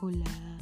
Hola.